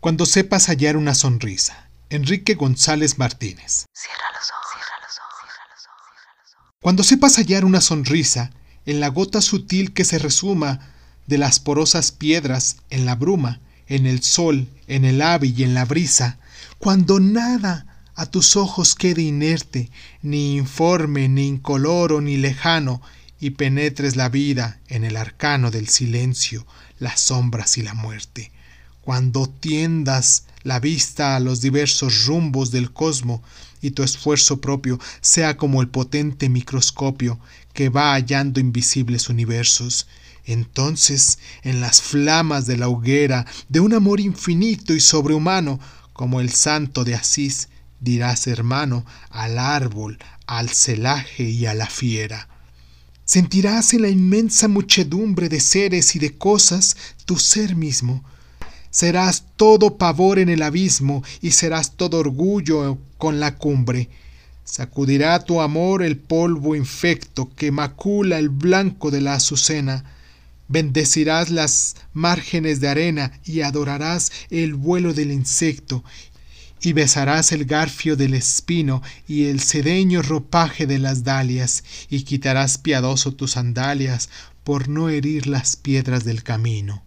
Cuando sepas hallar una sonrisa. Enrique González Martínez. Cierra los ojos, cierra los ojos, cierra los ojos, cierra los ojos. Cuando sepas hallar una sonrisa en la gota sutil que se resuma de las porosas piedras, en la bruma, en el sol, en el ave y en la brisa, cuando nada a tus ojos quede inerte, ni informe, ni incoloro, ni lejano, y penetres la vida en el arcano del silencio, las sombras y la muerte. Cuando tiendas la vista a los diversos rumbos del cosmo y tu esfuerzo propio sea como el potente microscopio que va hallando invisibles universos, entonces en las flamas de la hoguera de un amor infinito y sobrehumano, como el santo de Asís, dirás hermano al árbol, al celaje y a la fiera. Sentirás en la inmensa muchedumbre de seres y de cosas tu ser mismo. Serás todo pavor en el abismo y serás todo orgullo con la cumbre. Sacudirá tu amor el polvo infecto que macula el blanco de la azucena. Bendecirás las márgenes de arena y adorarás el vuelo del insecto y besarás el garfio del espino y el sedeño ropaje de las dalias, y quitarás piadoso tus sandalias por no herir las piedras del camino.